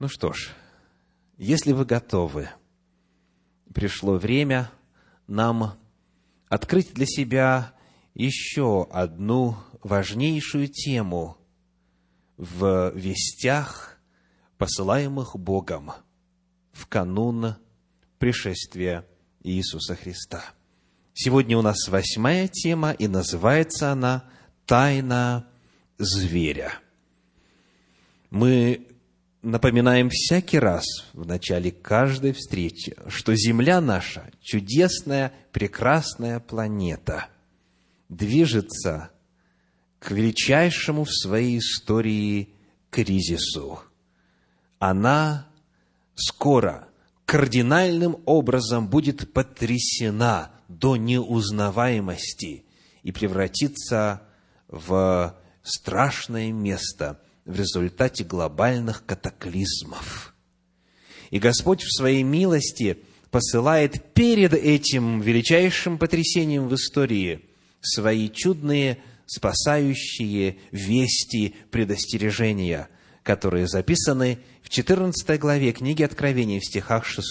Ну что ж, если вы готовы, пришло время нам открыть для себя еще одну важнейшую тему в вестях, посылаемых Богом в канун пришествия Иисуса Христа. Сегодня у нас восьмая тема, и называется она «Тайна зверя». Мы напоминаем всякий раз в начале каждой встречи, что Земля наша – чудесная, прекрасная планета, движется к величайшему в своей истории кризису. Она скоро кардинальным образом будет потрясена до неузнаваемости и превратится в страшное место – в результате глобальных катаклизмов. И Господь в своей милости посылает перед этим величайшим потрясением в истории свои чудные спасающие вести предостережения, которые записаны в 14 главе книги Откровения в стихах 6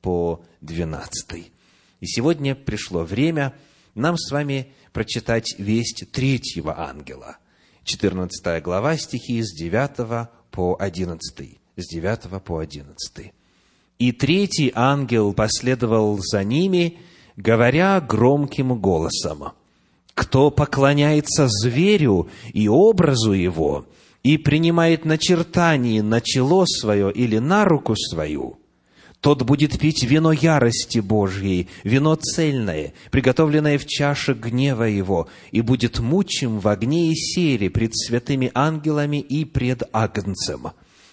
по 12. И сегодня пришло время нам с вами прочитать весть третьего ангела – 14 глава, стихи с 9 по 11. С 9 по 11. «И третий ангел последовал за ними, говоря громким голосом, «Кто поклоняется зверю и образу его, и принимает начертание на чело свое или на руку свою, тот будет пить вино ярости Божьей, вино цельное, приготовленное в чаше гнева его, и будет мучим в огне и сере пред святыми ангелами и пред Агнцем.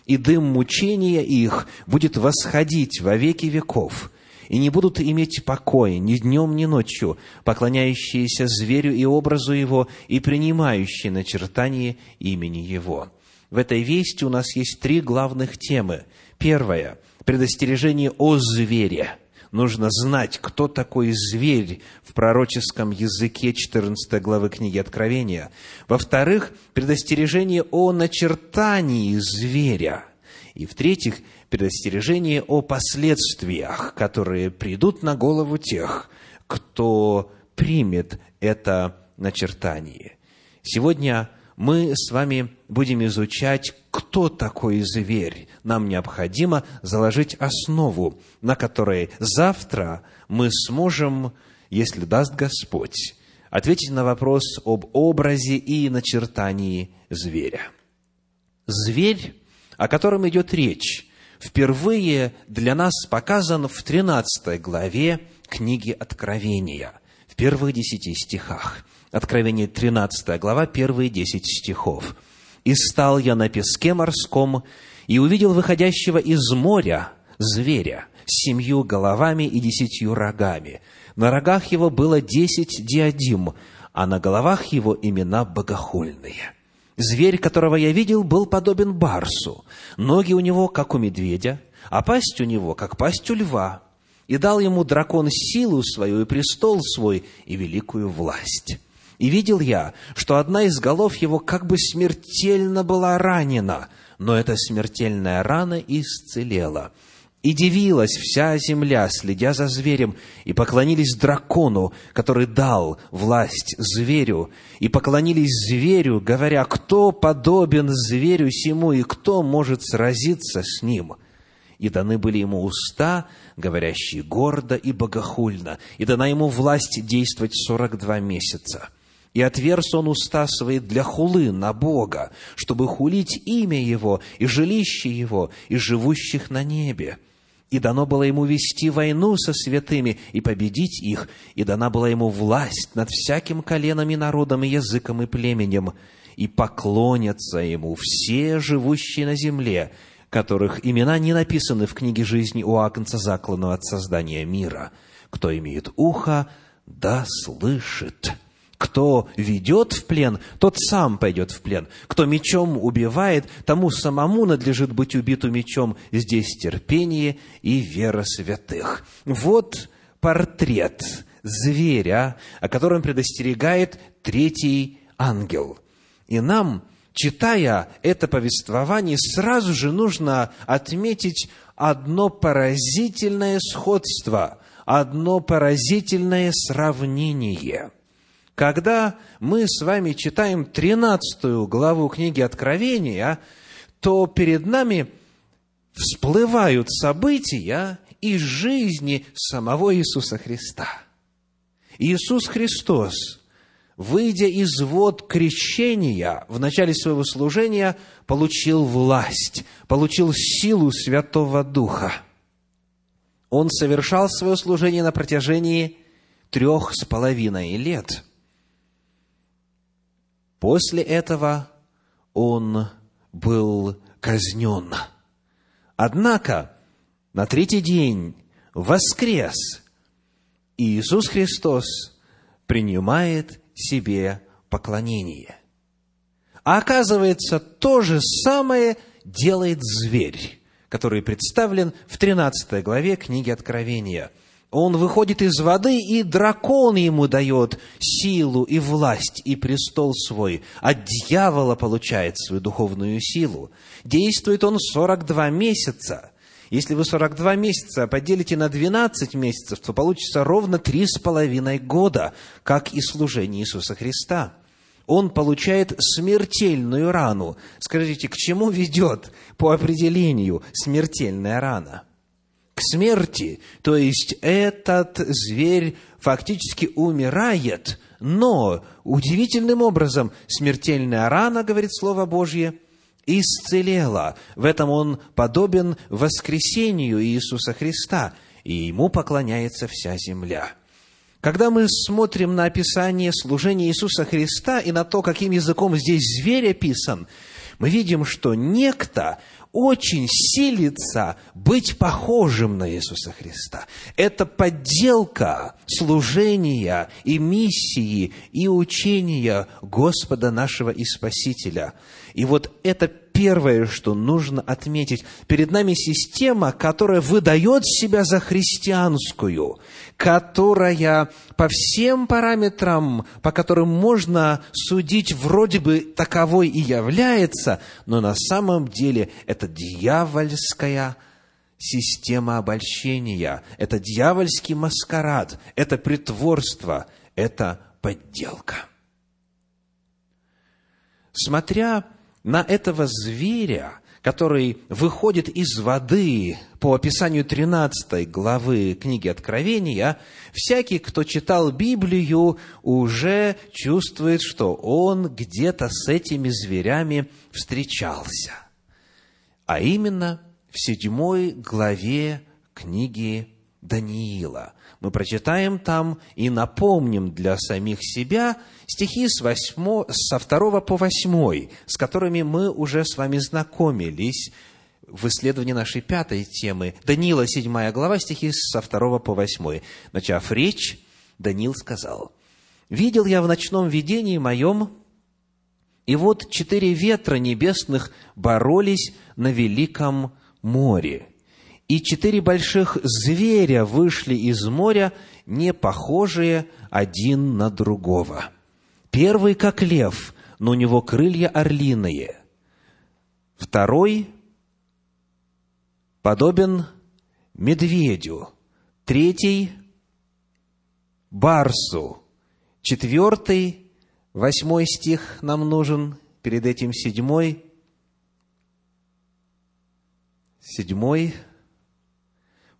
И дым мучения их будет восходить во веки веков, и не будут иметь покоя ни днем, ни ночью, поклоняющиеся зверю и образу его, и принимающие начертание имени его». В этой вести у нас есть три главных темы. Первая – предостережение о звере. Нужно знать, кто такой зверь в пророческом языке 14 главы книги Откровения. Во-вторых, предостережение о начертании зверя. И в-третьих, предостережение о последствиях, которые придут на голову тех, кто примет это начертание. Сегодня мы с вами будем изучать, кто такой зверь. Нам необходимо заложить основу, на которой завтра мы сможем, если даст Господь, ответить на вопрос об образе и начертании зверя. Зверь, о котором идет речь, впервые для нас показан в 13 главе книги Откровения, в первых десяти стихах. Откровение 13 глава, первые десять стихов. «И стал я на песке морском, и увидел выходящего из моря зверя с семью головами и десятью рогами. На рогах его было десять диадим, а на головах его имена богохульные. Зверь, которого я видел, был подобен барсу. Ноги у него, как у медведя, а пасть у него, как пасть у льва. И дал ему дракон силу свою и престол свой и великую власть. И видел я, что одна из голов его как бы смертельно была ранена, но эта смертельная рана исцелела. И дивилась вся земля, следя за зверем, и поклонились дракону, который дал власть зверю, и поклонились зверю, говоря, кто подобен зверю сему, и кто может сразиться с ним. И даны были ему уста, говорящие гордо и богохульно, и дана ему власть действовать сорок два месяца и отверз он уста свои для хулы на Бога, чтобы хулить имя Его и жилище Его и живущих на небе. И дано было ему вести войну со святыми и победить их, и дана была ему власть над всяким коленом и народом и языком и племенем, и поклонятся ему все живущие на земле, которых имена не написаны в книге жизни у Агнца, закланного от создания мира. Кто имеет ухо, да слышит». Кто ведет в плен, тот сам пойдет в плен. Кто мечом убивает, тому самому надлежит быть убиту мечом. Здесь терпение и вера святых. Вот портрет зверя, о котором предостерегает третий ангел. И нам читая это повествование, сразу же нужно отметить одно поразительное сходство, одно поразительное сравнение. Когда мы с вами читаем 13 главу книги Откровения, то перед нами всплывают события из жизни самого Иисуса Христа. Иисус Христос, выйдя из вод крещения в начале своего служения, получил власть, получил силу Святого Духа. Он совершал свое служение на протяжении трех с половиной лет. После этого он был казнен. Однако на третий день воскрес, и Иисус Христос принимает себе поклонение. А оказывается, то же самое делает зверь, который представлен в 13 главе книги Откровения – он выходит из воды, и дракон ему дает силу и власть и престол свой. От дьявола получает свою духовную силу. Действует он 42 месяца. Если вы 42 месяца поделите на 12 месяцев, то получится ровно три с половиной года, как и служение Иисуса Христа. Он получает смертельную рану. Скажите, к чему ведет по определению смертельная рана? К смерти. То есть этот зверь фактически умирает, но удивительным образом смертельная рана, говорит Слово Божье, исцелела. В этом он подобен воскресению Иисуса Христа, и ему поклоняется вся земля. Когда мы смотрим на описание служения Иисуса Христа и на то, каким языком здесь зверь описан, мы видим, что некто очень силится быть похожим на Иисуса Христа. Это подделка служения и миссии и учения Господа нашего и Спасителя. И вот это первое, что нужно отметить. Перед нами система, которая выдает себя за христианскую, которая по всем параметрам, по которым можно судить, вроде бы таковой и является, но на самом деле это дьявольская система обольщения, это дьявольский маскарад, это притворство, это подделка. Смотря на этого зверя, который выходит из воды по описанию 13 главы книги Откровения, всякий, кто читал Библию, уже чувствует, что он где-то с этими зверями встречался. А именно в седьмой главе книги Даниила. Мы прочитаем там и напомним для самих себя стихи с 8, со 2 по 8, с которыми мы уже с вами знакомились в исследовании нашей пятой темы. Даниила, 7 глава, стихи со 2 по 8. Начав речь, Даниил сказал, «Видел я в ночном видении моем, и вот четыре ветра небесных боролись на великом море, и четыре больших зверя вышли из моря, не похожие один на другого. Первый, как лев, но у него крылья орлиные. Второй подобен медведю. Третий – барсу. Четвертый, восьмой стих нам нужен, перед этим седьмой. Седьмой –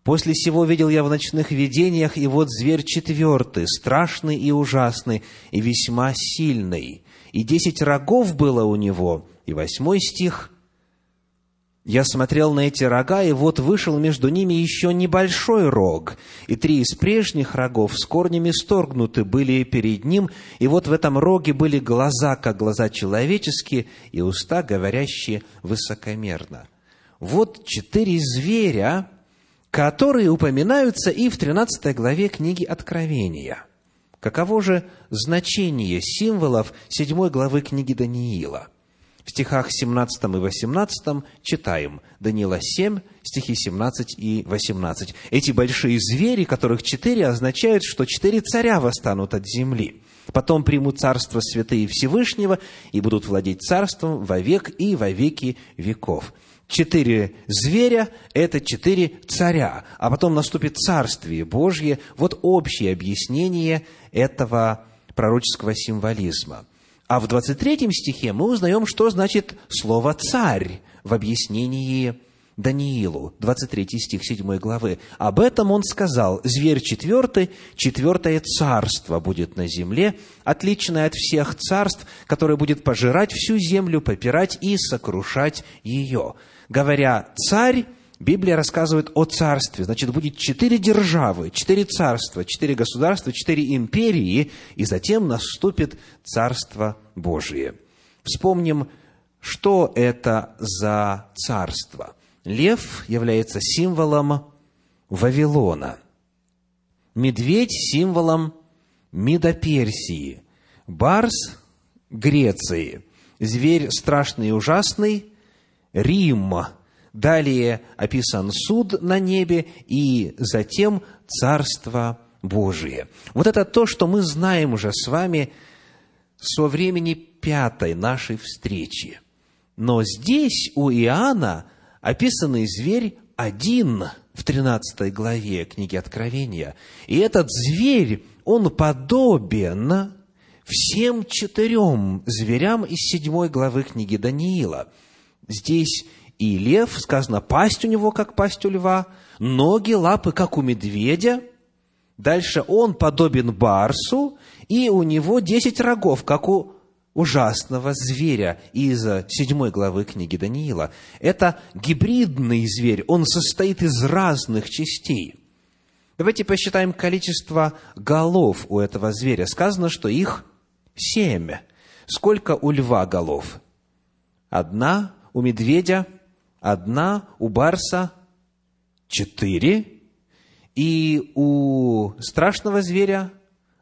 После сего видел я в ночных видениях, и вот зверь четвертый, страшный и ужасный, и весьма сильный. И десять рогов было у него. И восьмой стих. Я смотрел на эти рога, и вот вышел между ними еще небольшой рог, и три из прежних рогов с корнями сторгнуты были перед ним, и вот в этом роге были глаза, как глаза человеческие, и уста, говорящие высокомерно. Вот четыре зверя, которые упоминаются и в 13 главе книги Откровения. Каково же значение символов 7 главы книги Даниила? В стихах 17 и 18 читаем Даниила 7, стихи 17 и 18. Эти большие звери, которых четыре, означают, что четыре царя восстанут от земли. Потом примут царство святые Всевышнего и будут владеть царством вовек и во веки веков. Четыре зверя – это четыре царя, а потом наступит Царствие Божье. Вот общее объяснение этого пророческого символизма. А в 23 стихе мы узнаем, что значит слово «царь» в объяснении Даниилу, 23 стих 7 главы. Об этом он сказал, «Зверь четвертый, четвертое царство будет на земле, отличное от всех царств, которое будет пожирать всю землю, попирать и сокрушать ее». Говоря «царь», Библия рассказывает о царстве. Значит, будет четыре державы, четыре царства, четыре государства, четыре империи, и затем наступит Царство Божие. Вспомним, что это за царство – Лев является символом Вавилона. Медведь – символом Медоперсии. Барс – Греции. Зверь страшный и ужасный – Рим. Далее описан суд на небе и затем Царство Божие. Вот это то, что мы знаем уже с вами со времени пятой нашей встречи. Но здесь у Иоанна описанный зверь один в 13 главе книги Откровения. И этот зверь, он подобен всем четырем зверям из седьмой главы книги Даниила. Здесь и лев, сказано, пасть у него, как пасть у льва, ноги, лапы, как у медведя. Дальше он подобен барсу, и у него десять рогов, как у ужасного зверя из седьмой главы книги Даниила. Это гибридный зверь, он состоит из разных частей. Давайте посчитаем количество голов у этого зверя. Сказано, что их семь. Сколько у льва голов? Одна, у медведя одна, у барса четыре, и у страшного зверя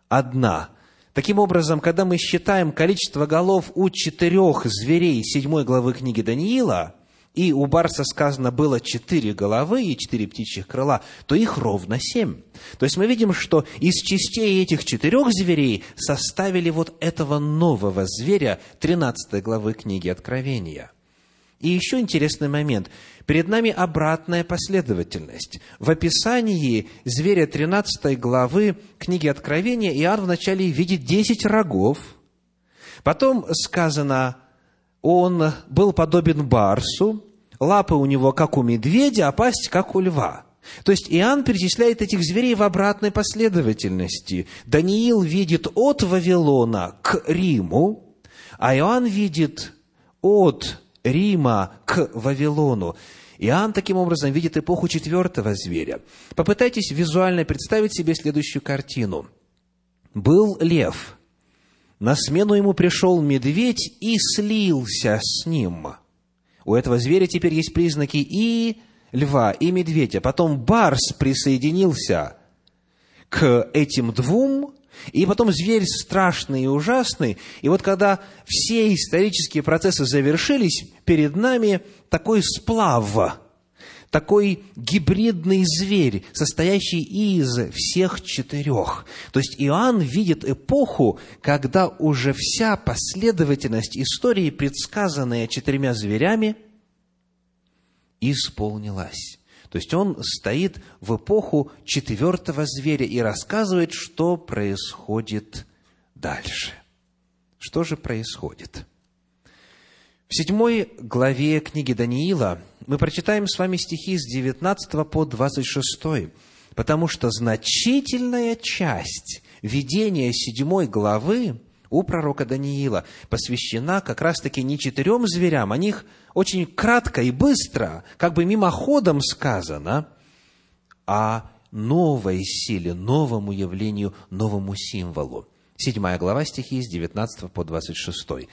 одна. Таким образом, когда мы считаем количество голов у четырех зверей седьмой главы книги Даниила, и у барса сказано было четыре головы и четыре птичьих крыла, то их ровно семь. То есть мы видим, что из частей этих четырех зверей составили вот этого нового зверя 13 главы книги Откровения. И еще интересный момент. Перед нами обратная последовательность. В описании зверя 13 главы книги Откровения Иоанн вначале видит 10 рогов. Потом сказано, он был подобен барсу, лапы у него как у медведя, а пасть как у льва. То есть Иоанн перечисляет этих зверей в обратной последовательности. Даниил видит от Вавилона к Риму, а Иоанн видит от Рима к Вавилону. Иоанн таким образом видит эпоху четвертого зверя. Попытайтесь визуально представить себе следующую картину. Был лев, на смену ему пришел медведь и слился с ним. У этого зверя теперь есть признаки и льва, и медведя. Потом барс присоединился к этим двум, и потом зверь страшный и ужасный. И вот когда все исторические процессы завершились, перед нами такой сплав, такой гибридный зверь, состоящий из всех четырех. То есть Иоанн видит эпоху, когда уже вся последовательность истории, предсказанная четырьмя зверями, исполнилась. То есть он стоит в эпоху четвертого зверя и рассказывает, что происходит дальше. Что же происходит? В седьмой главе книги Даниила мы прочитаем с вами стихи с 19 по 26, потому что значительная часть видения седьмой главы у пророка Даниила посвящена как раз-таки не четырем зверям, о них – очень кратко и быстро, как бы мимоходом сказано, о новой силе, новому явлению, новому символу. Седьмая глава стихи с 19 по 26.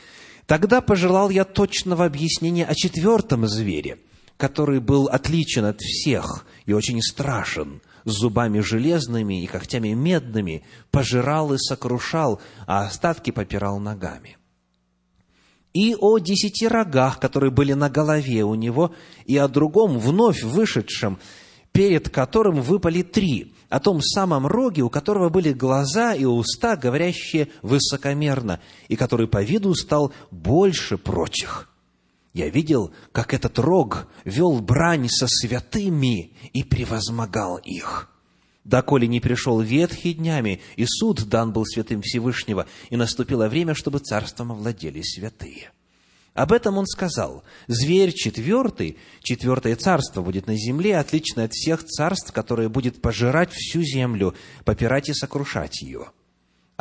«Тогда пожелал я точного объяснения о четвертом звере, который был отличен от всех и очень страшен, с зубами железными и когтями медными, пожирал и сокрушал, а остатки попирал ногами и о десяти рогах, которые были на голове у него, и о другом, вновь вышедшем, перед которым выпали три, о том самом роге, у которого были глаза и уста, говорящие высокомерно, и который по виду стал больше прочих. Я видел, как этот рог вел брань со святыми и превозмогал их. Доколе не пришел ветхий днями, и суд дан был святым Всевышнего, и наступило время, чтобы царством овладели святые. Об этом он сказал. Зверь четвертый, четвертое царство будет на земле, отличное от всех царств, которое будет пожирать всю землю, попирать и сокрушать ее.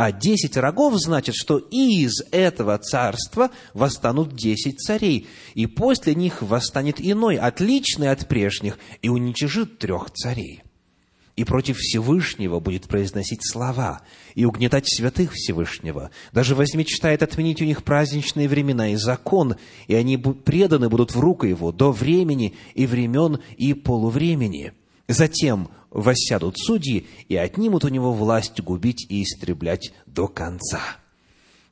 А десять рогов значит, что из этого царства восстанут десять царей, и после них восстанет иной, отличный от прежних, и уничижит трех царей. И против Всевышнего будет произносить слова, и угнетать святых Всевышнего. Даже возмечтает отменить у них праздничные времена и закон, и они преданы будут в руку его до времени и времен и полувремени. Затем воссядут судьи и отнимут у него власть губить и истреблять до конца.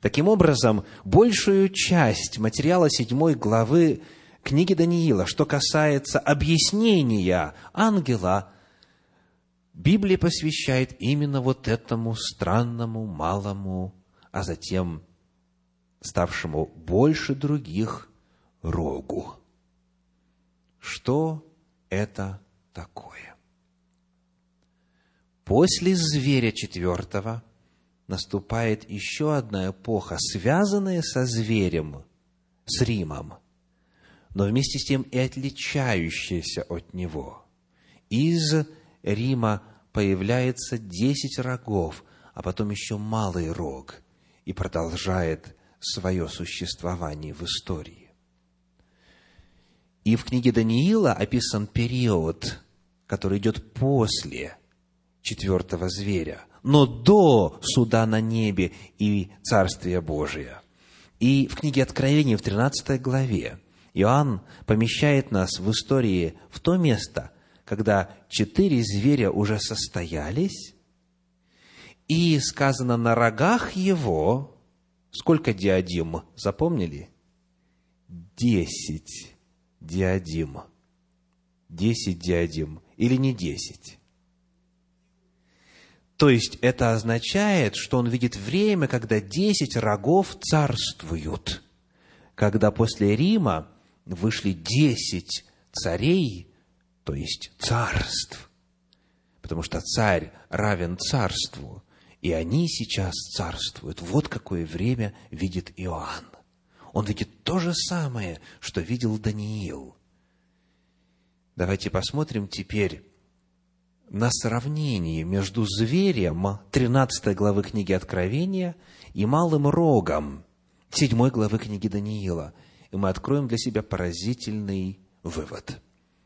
Таким образом, большую часть материала седьмой главы книги Даниила, что касается объяснения ангела, Библия посвящает именно вот этому странному, малому, а затем ставшему больше других рогу. Что это такое? После зверя четвертого наступает еще одна эпоха, связанная со зверем, с Римом, но вместе с тем и отличающаяся от него. Из Рима появляется десять рогов, а потом еще малый рог, и продолжает свое существование в истории. И в книге Даниила описан период, который идет после четвертого зверя, но до суда на небе и Царствия Божия. И в книге Откровения в 13 главе Иоанн помещает нас в истории в то место, когда четыре зверя уже состоялись, и сказано на рогах его, сколько диадим, запомнили? Десять диадим. Десять диадим. Или не десять? То есть это означает, что он видит время, когда десять рогов царствуют. Когда после Рима вышли десять царей, то есть царств. Потому что царь равен царству, и они сейчас царствуют. Вот какое время видит Иоанн. Он видит то же самое, что видел Даниил. Давайте посмотрим теперь на сравнении между зверем 13 главы книги Откровения и малым рогом 7 главы книги Даниила. И мы откроем для себя поразительный вывод.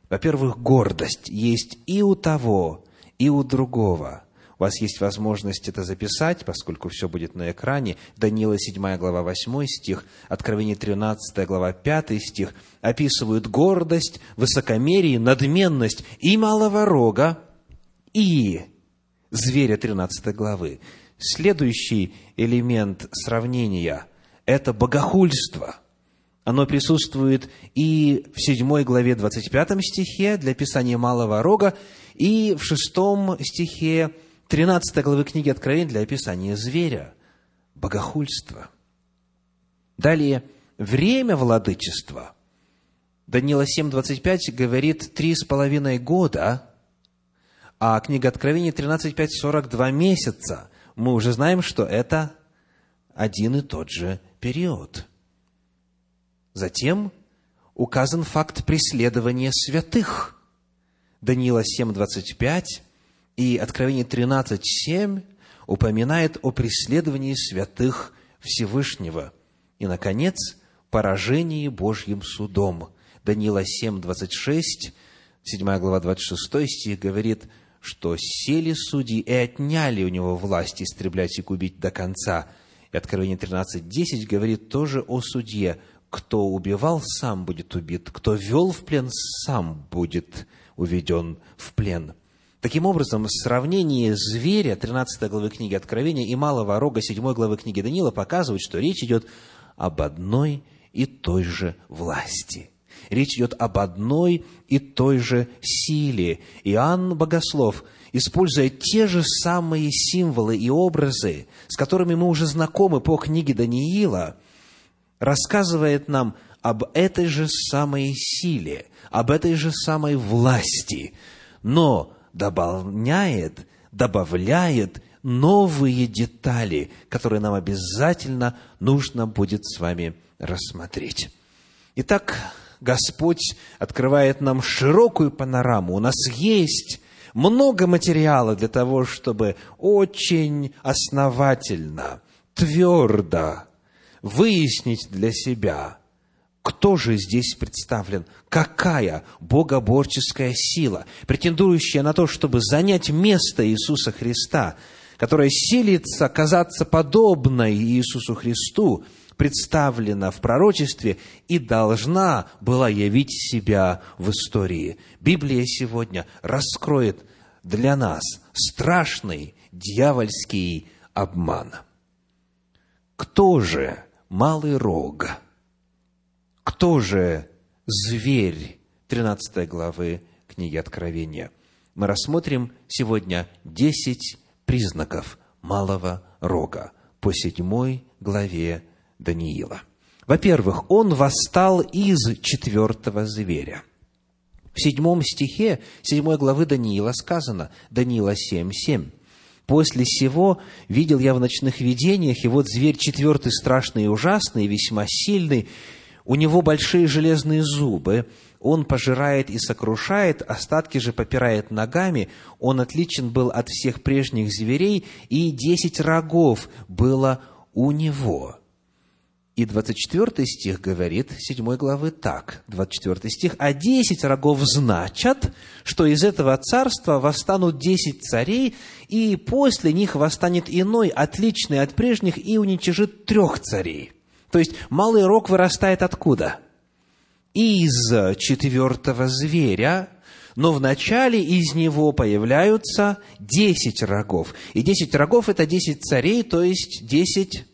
Во-первых, гордость есть и у того, и у другого. У вас есть возможность это записать, поскольку все будет на экране. Даниила 7 глава 8 стих, Откровение 13 глава 5 стих описывают гордость, высокомерие, надменность и малого рога, и зверя 13 главы. Следующий элемент сравнения – это богохульство. Оно присутствует и в 7 главе 25 стихе для писания малого рога, и в 6 стихе 13 главы книги Откровения для описания зверя. Богохульство. Далее, время владычества. Даниила 7.25 говорит три с половиной года – а книга Откровения 13.5 – 42 месяца. Мы уже знаем, что это один и тот же период. Затем указан факт преследования святых. Даниила 7.25 и Откровение 13.7 упоминает о преследовании святых Всевышнего. И, наконец, поражении Божьим судом. Даниила 7.26, 7 глава 26 стих говорит – что сели судьи и отняли у него власть истреблять и губить до конца. И Откровение 13.10 говорит тоже о судье. Кто убивал, сам будет убит. Кто вел в плен, сам будет уведен в плен. Таким образом, сравнение зверя 13 главы книги Откровения и малого рога 7 главы книги Даниила показывает, что речь идет об одной и той же власти. Речь идет об одной и той же силе. Иоанн Богослов, используя те же самые символы и образы, с которыми мы уже знакомы по книге Даниила, рассказывает нам об этой же самой силе, об этой же самой власти, но дополняет, добавляет новые детали, которые нам обязательно нужно будет с вами рассмотреть. Итак, Господь открывает нам широкую панораму. У нас есть много материала для того, чтобы очень основательно, твердо выяснить для себя, кто же здесь представлен, какая богоборческая сила, претендующая на то, чтобы занять место Иисуса Христа, которая силится казаться подобной Иисусу Христу, представлена в пророчестве и должна была явить себя в истории. Библия сегодня раскроет для нас страшный дьявольский обман. Кто же малый рог? Кто же зверь 13 главы книги Откровения? Мы рассмотрим сегодня 10 признаков малого рога по седьмой главе Даниила. Во-первых, он восстал из четвертого зверя. В седьмом стихе седьмой главы Даниила сказано, Даниила 7, 7. «После сего видел я в ночных видениях, и вот зверь четвертый страшный и ужасный, весьма сильный, у него большие железные зубы, он пожирает и сокрушает, остатки же попирает ногами. Он отличен был от всех прежних зверей, и десять рогов было у него. И 24 стих говорит 7 главы так, 24 стих, «А десять рогов значат, что из этого царства восстанут десять царей, и после них восстанет иной, отличный от прежних, и уничижит трех царей». То есть, малый рог вырастает откуда? Из четвертого зверя, но вначале из него появляются десять рогов. И десять рогов – это десять царей, то есть десять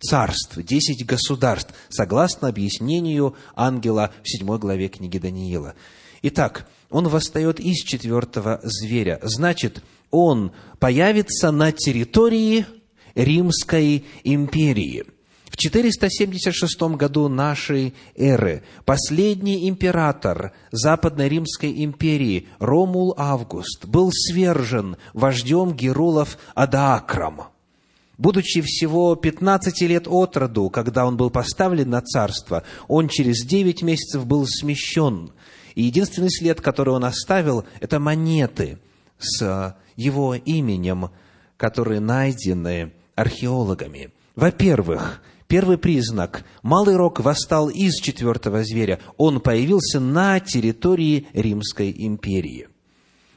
царств, десять государств, согласно объяснению ангела в седьмой главе книги Даниила. Итак, он восстает из четвертого зверя. Значит, он появится на территории Римской империи. В 476 году нашей эры последний император Западной Римской империи Ромул Август был свержен вождем Герулов Адаакром – Будучи всего 15 лет от роду, когда он был поставлен на царство, он через 9 месяцев был смещен. И единственный след, который он оставил, это монеты с его именем, которые найдены археологами. Во-первых, первый признак – Малый Рог восстал из четвертого зверя. Он появился на территории Римской империи.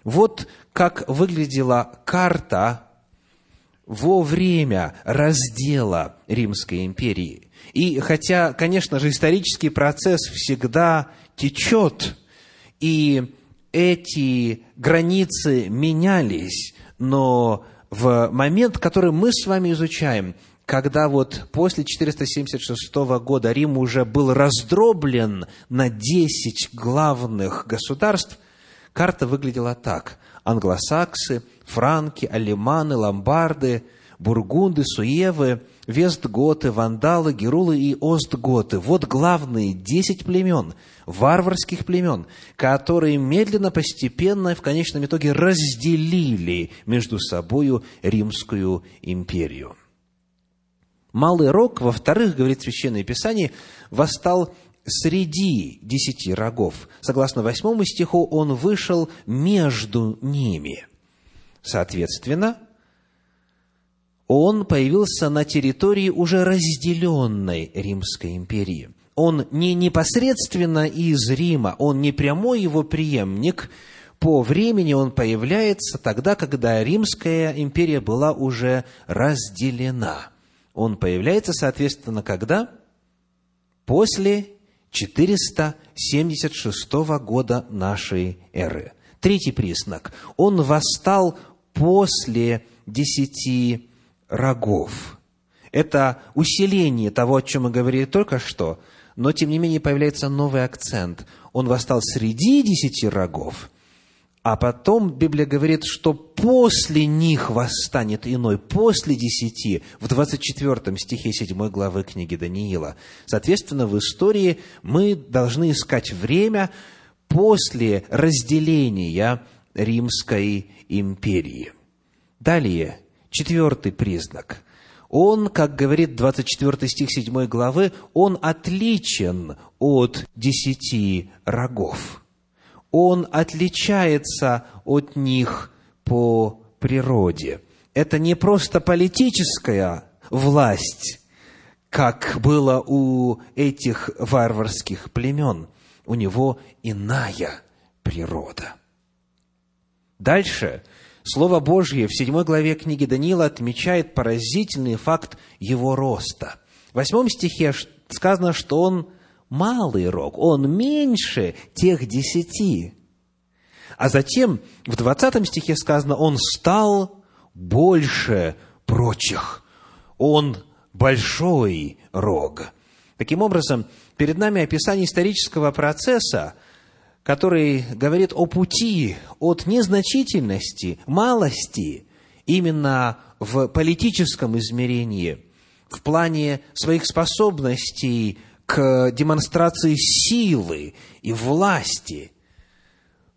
Вот как выглядела карта во время раздела Римской империи. И хотя, конечно же, исторический процесс всегда течет, и эти границы менялись, но в момент, который мы с вами изучаем, когда вот после 476 года Рим уже был раздроблен на 10 главных государств, карта выглядела так. Англосаксы – франки, алиманы, ломбарды, бургунды, суевы, вестготы, вандалы, герулы и остготы. Вот главные десять племен, варварских племен, которые медленно, постепенно, в конечном итоге разделили между собою Римскую империю. Малый рог, во-вторых, говорит Священное Писание, восстал среди десяти рогов. Согласно восьмому стиху, он вышел между ними. Соответственно, он появился на территории уже разделенной Римской империи. Он не непосредственно из Рима, он не прямой его преемник. По времени он появляется тогда, когда Римская империя была уже разделена. Он появляется, соответственно, когда? После 476 года нашей эры. Третий признак. Он восстал после десяти рогов. Это усиление того, о чем мы говорили только что, но тем не менее появляется новый акцент. Он восстал среди десяти рогов, а потом Библия говорит, что после них восстанет иной, после десяти, в 24 стихе 7 главы книги Даниила. Соответственно, в истории мы должны искать время после разделения Римской империи. Далее, четвертый признак. Он, как говорит 24 стих 7 главы, он отличен от десяти рогов он отличается от них по природе. Это не просто политическая власть, как было у этих варварских племен. У него иная природа. Дальше Слово Божье в седьмой главе книги Даниила отмечает поразительный факт его роста. В восьмом стихе сказано, что он малый рог, он меньше тех десяти. А затем в 20 стихе сказано, он стал больше прочих. Он большой рог. Таким образом, перед нами описание исторического процесса, который говорит о пути от незначительности, малости, именно в политическом измерении, в плане своих способностей к демонстрации силы и власти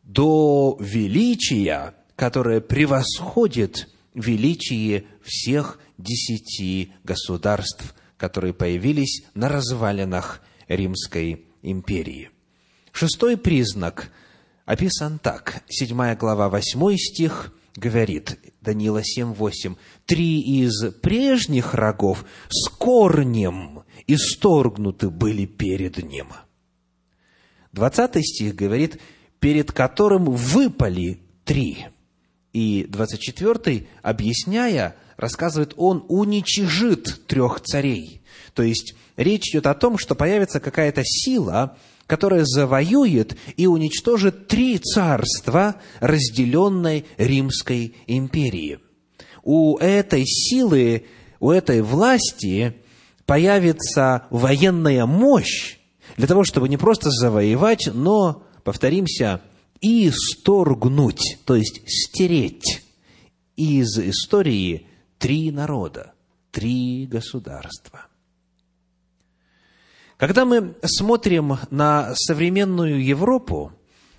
до величия, которое превосходит величие всех десяти государств, которые появились на развалинах Римской империи. Шестой признак описан так. Седьмая глава, восьмой стих говорит, Даниила 7.8, «Три из прежних рогов с корнем исторгнуты были перед ним. Двадцатый стих говорит, перед которым выпали три. И двадцать четвертый, объясняя, рассказывает, он уничижит трех царей. То есть, речь идет о том, что появится какая-то сила, которая завоюет и уничтожит три царства разделенной Римской империи. У этой силы, у этой власти появится военная мощь для того, чтобы не просто завоевать, но, повторимся, исторгнуть, то есть стереть из истории три народа, три государства. Когда мы смотрим на современную Европу,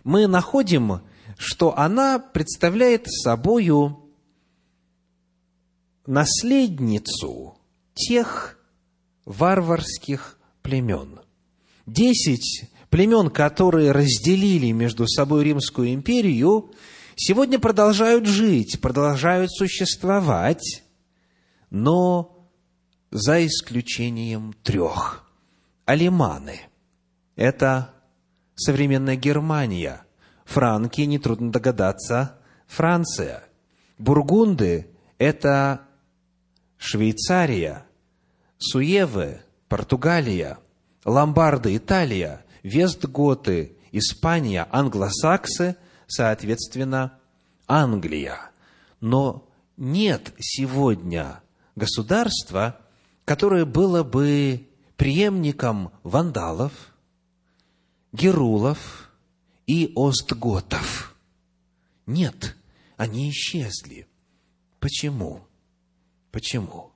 мы находим, что она представляет собою наследницу тех варварских племен. Десять племен, которые разделили между собой Римскую империю, сегодня продолжают жить, продолжают существовать, но за исключением трех. Алиманы – это современная Германия, франки, нетрудно догадаться, Франция. Бургунды – это Швейцария, Суевы, Португалия, Ломбарды, Италия, Вестготы, Испания, англосаксы, соответственно, Англия. Но нет сегодня государства, которое было бы преемником вандалов, герулов и остготов. Нет, они исчезли. Почему? Почему?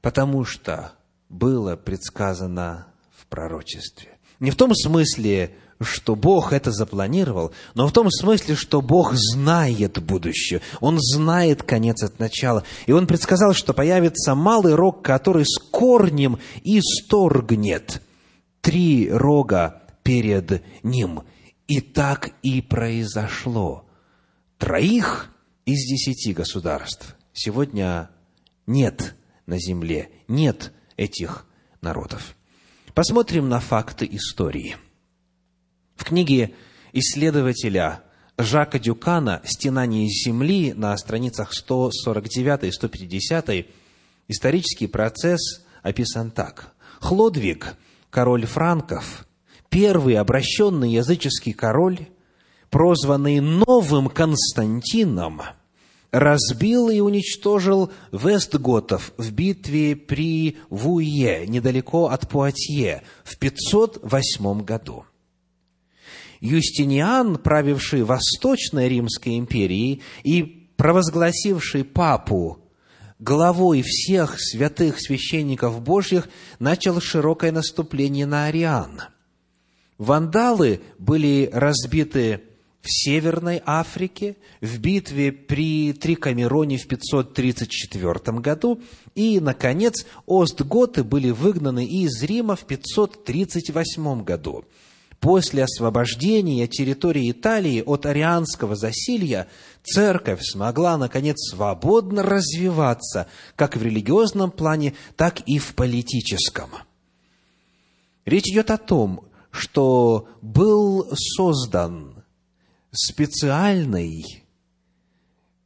потому что было предсказано в пророчестве. Не в том смысле, что Бог это запланировал, но в том смысле, что Бог знает будущее, Он знает конец от начала. И Он предсказал, что появится малый рог, который с корнем исторгнет три рога перед ним. И так и произошло. Троих из десяти государств сегодня нет на земле. Нет этих народов. Посмотрим на факты истории. В книге исследователя Жака Дюкана «Стенание земли» на страницах 149 и 150 исторический процесс описан так. Хлодвиг, король франков, первый обращенный языческий король, прозванный Новым Константином, разбил и уничтожил Вестготов в битве при Вуе, недалеко от Пуатье, в 508 году. Юстиниан, правивший Восточной Римской империей и провозгласивший папу главой всех святых священников Божьих, начал широкое наступление на Ариан. Вандалы были разбиты в Северной Африке, в битве при Трикамероне в 534 году, и, наконец, Остготы были выгнаны из Рима в 538 году. После освобождения территории Италии от арианского засилья церковь смогла, наконец, свободно развиваться как в религиозном плане, так и в политическом. Речь идет о том, что был создан специальный,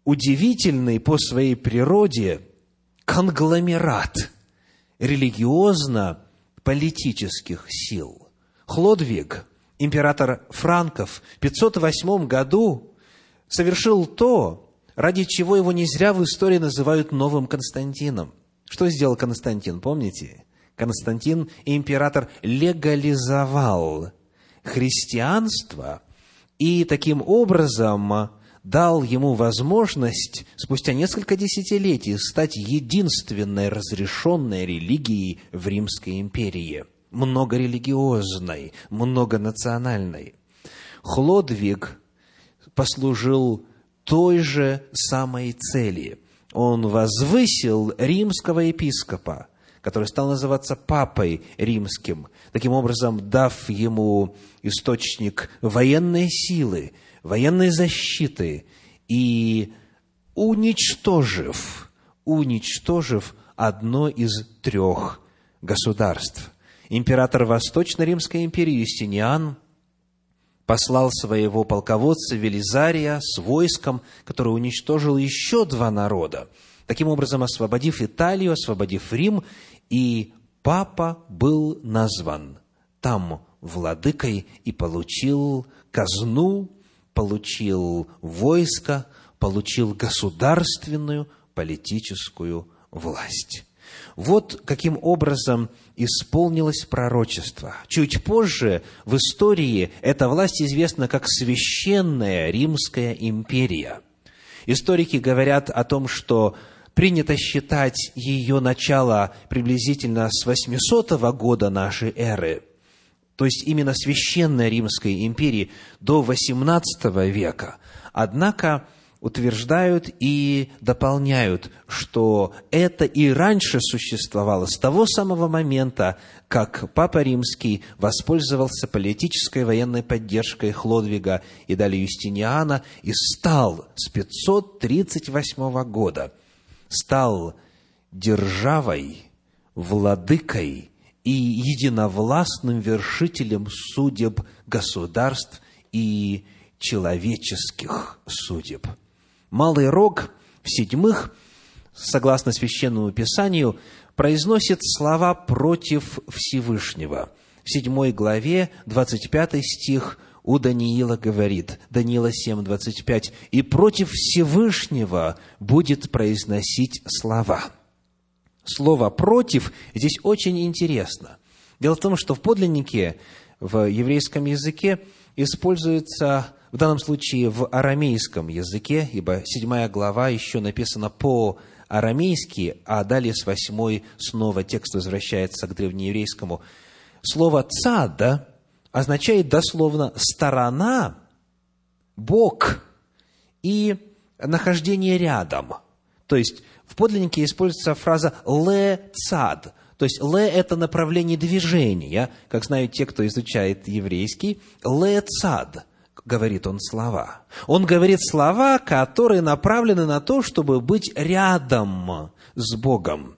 удивительный по своей природе конгломерат религиозно-политических сил. Хлодвиг, император Франков, в 508 году совершил то, ради чего его не зря в истории называют новым Константином. Что сделал Константин, помните? Константин, император, легализовал христианство и таким образом дал ему возможность спустя несколько десятилетий стать единственной разрешенной религией в Римской империи, многорелигиозной, многонациональной. Хлодвиг послужил той же самой цели. Он возвысил римского епископа, который стал называться папой римским, таким образом дав ему источник военной силы, военной защиты и уничтожив, уничтожив одно из трех государств. Император Восточно-Римской империи Юстиниан послал своего полководца Велизария с войском, который уничтожил еще два народа, таким образом освободив Италию, освободив Рим, и папа был назван там владыкой и получил казну, получил войско, получил государственную политическую власть. Вот каким образом исполнилось пророчество. Чуть позже в истории эта власть известна как Священная Римская империя. Историки говорят о том, что принято считать ее начало приблизительно с 800 года нашей эры, то есть именно Священной Римской империи до 18 века. Однако утверждают и дополняют, что это и раньше существовало с того самого момента, как Папа Римский воспользовался политической военной поддержкой Хлодвига и далее Юстиниана и стал с 538 года стал державой, владыкой и единовластным вершителем судеб государств и человеческих судеб. Малый рог в седьмых, согласно Священному Писанию, произносит слова против Всевышнего. В седьмой главе, 25 стих, у Даниила говорит, Даниила 7, 25, «И против Всевышнего будет произносить слова». Слово «против» здесь очень интересно. Дело в том, что в подлиннике, в еврейском языке используется, в данном случае в арамейском языке, ибо седьмая глава еще написана по арамейски, а далее с восьмой снова текст возвращается к древнееврейскому. Слово «цада» означает дословно «сторона», «бок» и нахождение рядом. То есть в подлиннике используется фраза «ле цад», то есть «ле» – это направление движения, как знают те, кто изучает еврейский. «Ле цад» – говорит он слова. Он говорит слова, которые направлены на то, чтобы быть рядом с Богом.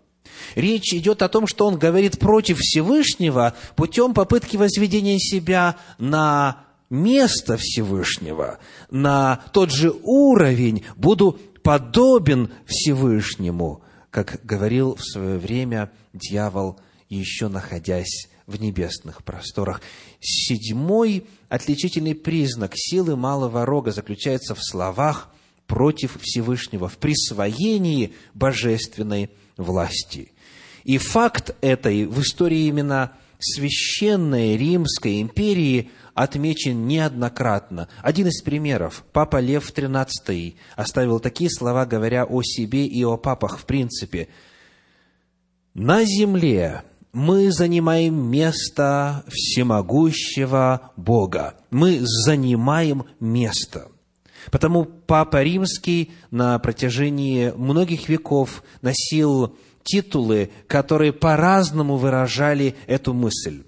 Речь идет о том, что он говорит против Всевышнего путем попытки возведения себя на место Всевышнего, на тот же уровень, буду подобен Всевышнему, как говорил в свое время дьявол, еще находясь в небесных просторах. Седьмой отличительный признак силы малого рога заключается в словах против Всевышнего в присвоении божественной власти. И факт этой в истории именно священной Римской империи отмечен неоднократно. Один из примеров. Папа Лев XIII оставил такие слова, говоря о себе и о папах в принципе. «На земле мы занимаем место всемогущего Бога. Мы занимаем место. Потому Папа Римский на протяжении многих веков носил титулы, которые по-разному выражали эту мысль.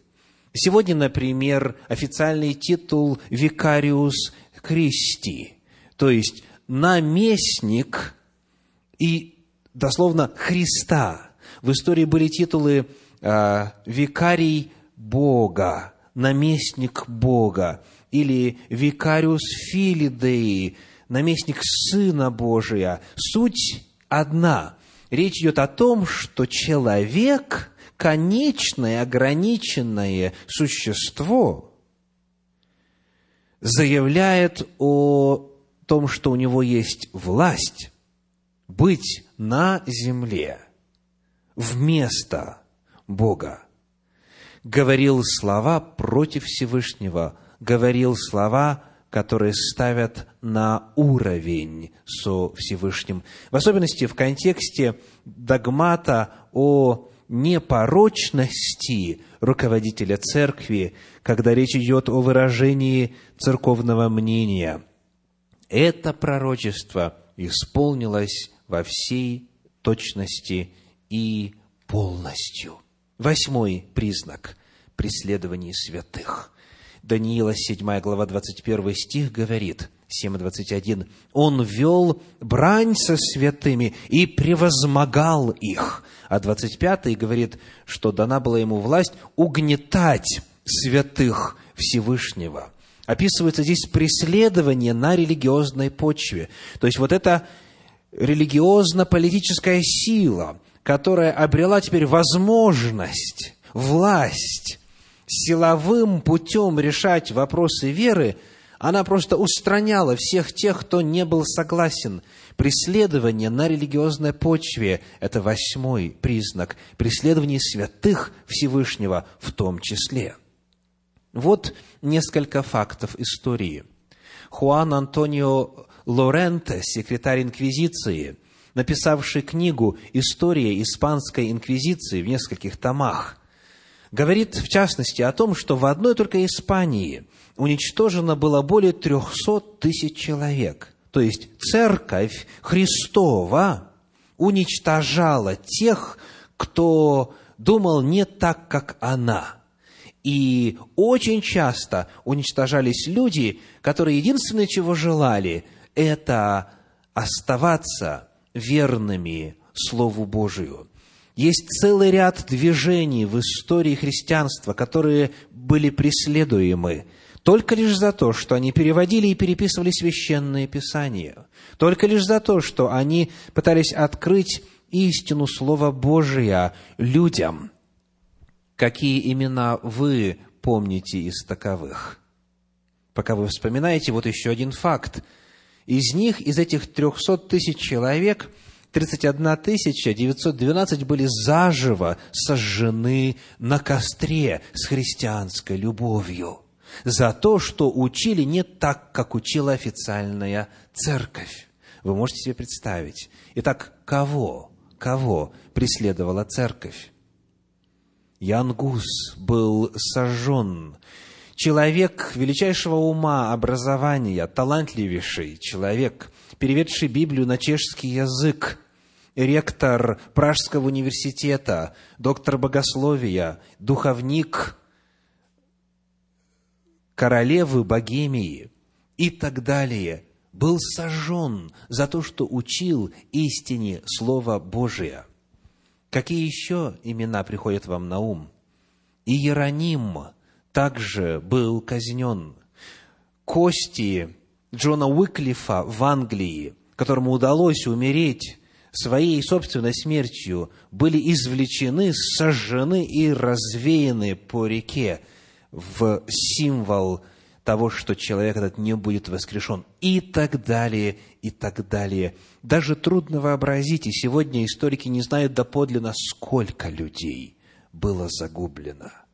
Сегодня, например, официальный титул «Викариус Христи», то есть наместник и дословно Христа. В истории были титулы э, «Викарий Бога», «Наместник Бога» или «Викариус Филидеи», «Наместник Сына Божия». Суть одна. Речь идет о том, что человек – конечное, ограниченное существо, заявляет о том, что у него есть власть быть на земле вместо Бога. Говорил слова против Всевышнего, говорил слова, которые ставят на уровень со Всевышним. В особенности в контексте догмата о непорочности руководителя церкви, когда речь идет о выражении церковного мнения. Это пророчество исполнилось во всей точности и полностью. Восьмой признак преследований святых. Даниила 7 глава 21 стих говорит, 7.21, «Он вел брань со святыми и превозмогал их, а 25 говорит, что дана была ему власть угнетать святых Всевышнего. Описывается здесь преследование на религиозной почве. То есть вот эта религиозно-политическая сила, которая обрела теперь возможность, власть силовым путем решать вопросы веры, она просто устраняла всех тех, кто не был согласен Преследование на религиозной почве – это восьмой признак. Преследование святых Всевышнего в том числе. Вот несколько фактов истории. Хуан Антонио Лоренте, секретарь Инквизиции, написавший книгу «История Испанской Инквизиции» в нескольких томах, говорит в частности о том, что в одной только Испании уничтожено было более трехсот тысяч человек – то есть церковь Христова уничтожала тех, кто думал не так, как она. И очень часто уничтожались люди, которые единственное, чего желали, это оставаться верными Слову Божию. Есть целый ряд движений в истории христианства, которые были преследуемы только лишь за то, что они переводили и переписывали священные писания, только лишь за то, что они пытались открыть истину Слова Божия людям. Какие имена вы помните из таковых? Пока вы вспоминаете, вот еще один факт. Из них, из этих трехсот тысяч человек, 31 тысяча 912 были заживо сожжены на костре с христианской любовью – за то, что учили не так, как учила официальная церковь. Вы можете себе представить. Итак, кого, кого преследовала церковь? Ян Гус был сожжен. Человек величайшего ума, образования, талантливейший человек, переведший Библию на чешский язык, ректор Пражского университета, доктор богословия, духовник – королевы Богемии и так далее, был сожжен за то, что учил истине Слова Божия. Какие еще имена приходят вам на ум? Иероним также был казнен. Кости Джона Уиклифа в Англии, которому удалось умереть своей собственной смертью, были извлечены, сожжены и развеяны по реке – в символ того, что человек этот не будет воскрешен. И так далее, и так далее. Даже трудно вообразить, и сегодня историки не знают доподлинно, сколько людей было загублено.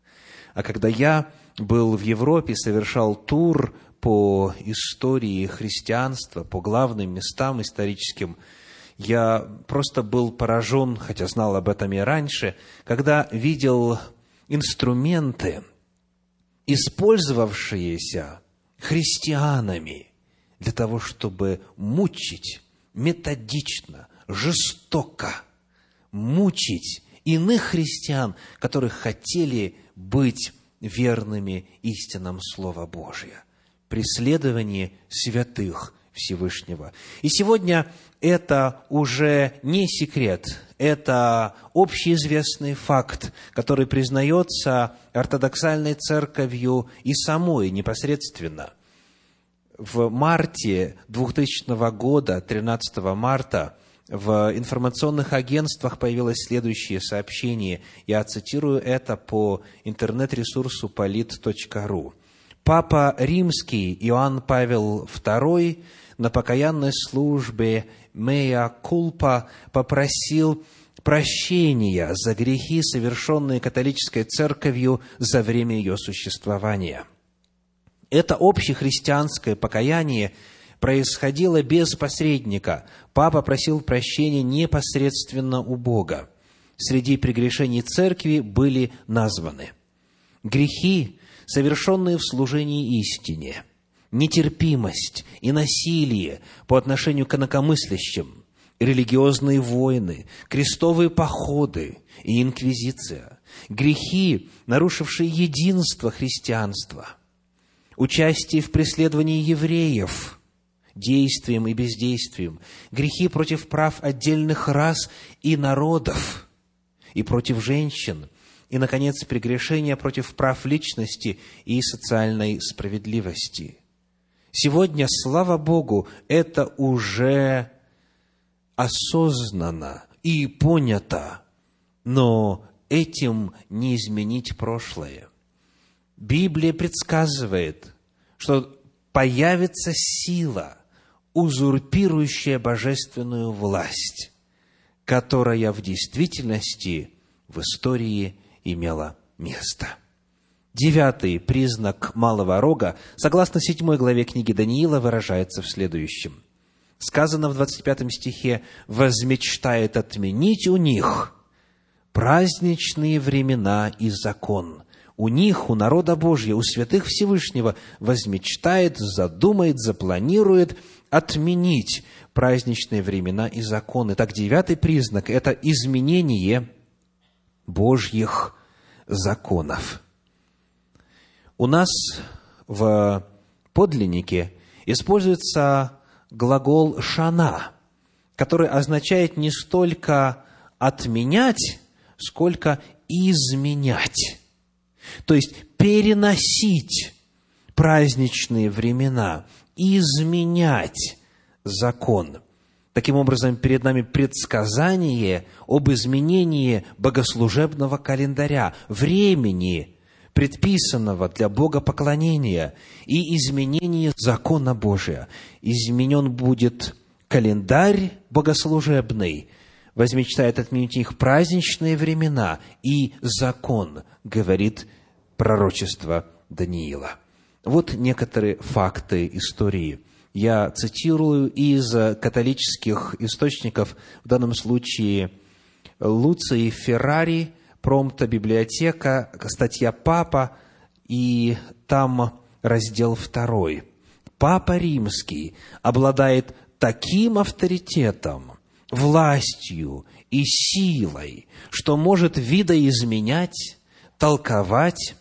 А когда я был в Европе, совершал тур по истории христианства, по главным местам историческим, я просто был поражен, хотя знал об этом и раньше, когда видел инструменты, использовавшиеся христианами для того, чтобы мучить методично, жестоко, мучить иных христиан, которые хотели быть верными истинам Слова Божия. Преследование святых Всевышнего. И сегодня это уже не секрет, это общеизвестный факт, который признается ортодоксальной церковью и самой непосредственно. В марте 2000 года, 13 марта, в информационных агентствах появилось следующее сообщение. Я цитирую это по интернет-ресурсу polit.ru. Папа Римский Иоанн Павел II на покаянной службе Мея Кулпа попросил прощения за грехи, совершенные католической церковью за время ее существования. Это общехристианское покаяние происходило без посредника. Папа просил прощения непосредственно у Бога. Среди прегрешений церкви были названы грехи, совершенные в служении истине – нетерпимость и насилие по отношению к инакомыслящим, религиозные войны, крестовые походы и инквизиция, грехи, нарушившие единство христианства, участие в преследовании евреев – действием и бездействием, грехи против прав отдельных рас и народов, и против женщин, и, наконец, прегрешения против прав личности и социальной справедливости. Сегодня, слава Богу, это уже осознанно и понято, но этим не изменить прошлое. Библия предсказывает, что появится сила, узурпирующая божественную власть, которая в действительности в истории имела место. Девятый признак малого рога, согласно седьмой главе книги Даниила, выражается в следующем. Сказано в 25 стихе, «Возмечтает отменить у них праздничные времена и закон». У них, у народа Божьего, у святых Всевышнего возмечтает, задумает, запланирует отменить праздничные времена и законы. Так, девятый признак – это изменение Божьих законов. У нас в подлиннике используется глагол «шана», который означает не столько «отменять», сколько «изменять». То есть переносить праздничные времена, изменять закон. Таким образом, перед нами предсказание об изменении богослужебного календаря, времени, предписанного для богопоклонения и изменение закона Божия. Изменен будет календарь богослужебный, возмечтает отменить их праздничные времена и закон, говорит пророчество Даниила. Вот некоторые факты истории. Я цитирую из католических источников, в данном случае Луций Феррари – Промта библиотека, статья «Папа», и там раздел второй. Папа Римский обладает таким авторитетом, властью и силой, что может видоизменять, толковать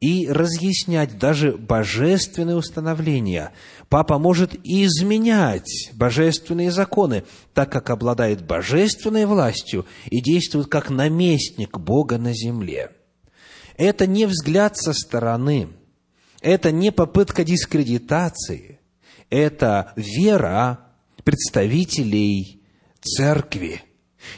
и разъяснять даже божественные установления. Папа может изменять божественные законы, так как обладает божественной властью и действует как наместник Бога на земле. Это не взгляд со стороны, это не попытка дискредитации, это вера представителей церкви.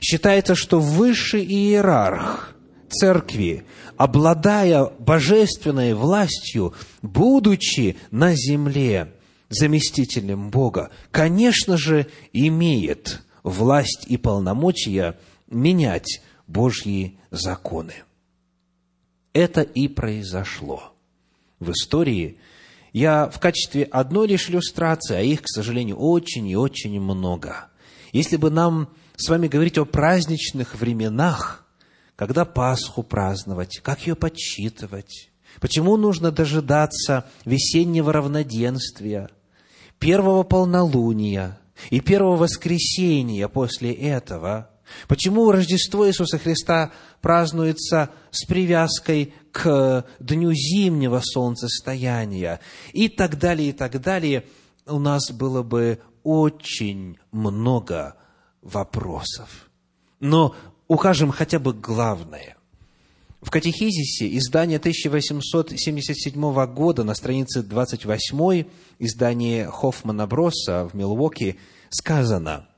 Считается, что высший иерарх церкви, обладая божественной властью, будучи на земле заместителем Бога, конечно же, имеет власть и полномочия менять Божьи законы. Это и произошло в истории. Я в качестве одной лишь иллюстрации, а их, к сожалению, очень и очень много. Если бы нам с вами говорить о праздничных временах, когда Пасху праздновать, как ее подсчитывать, почему нужно дожидаться весеннего равноденствия, первого полнолуния и первого воскресения после этого – Почему Рождество Иисуса Христа празднуется с привязкой к дню зимнего солнцестояния? И так далее, и так далее, у нас было бы очень много вопросов. Но укажем хотя бы главное. В катехизисе издания 1877 года на странице 28 издание Хоффмана Бросса в Милуоке сказано –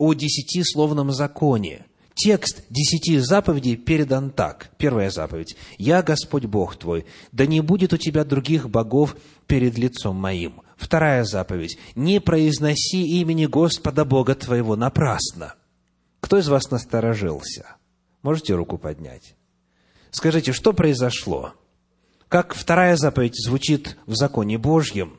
о десятисловном законе. Текст десяти заповедей передан так. Первая заповедь. «Я Господь Бог твой, да не будет у тебя других богов перед лицом моим». Вторая заповедь. «Не произноси имени Господа Бога твоего напрасно». Кто из вас насторожился? Можете руку поднять? Скажите, что произошло? Как вторая заповедь звучит в законе Божьем?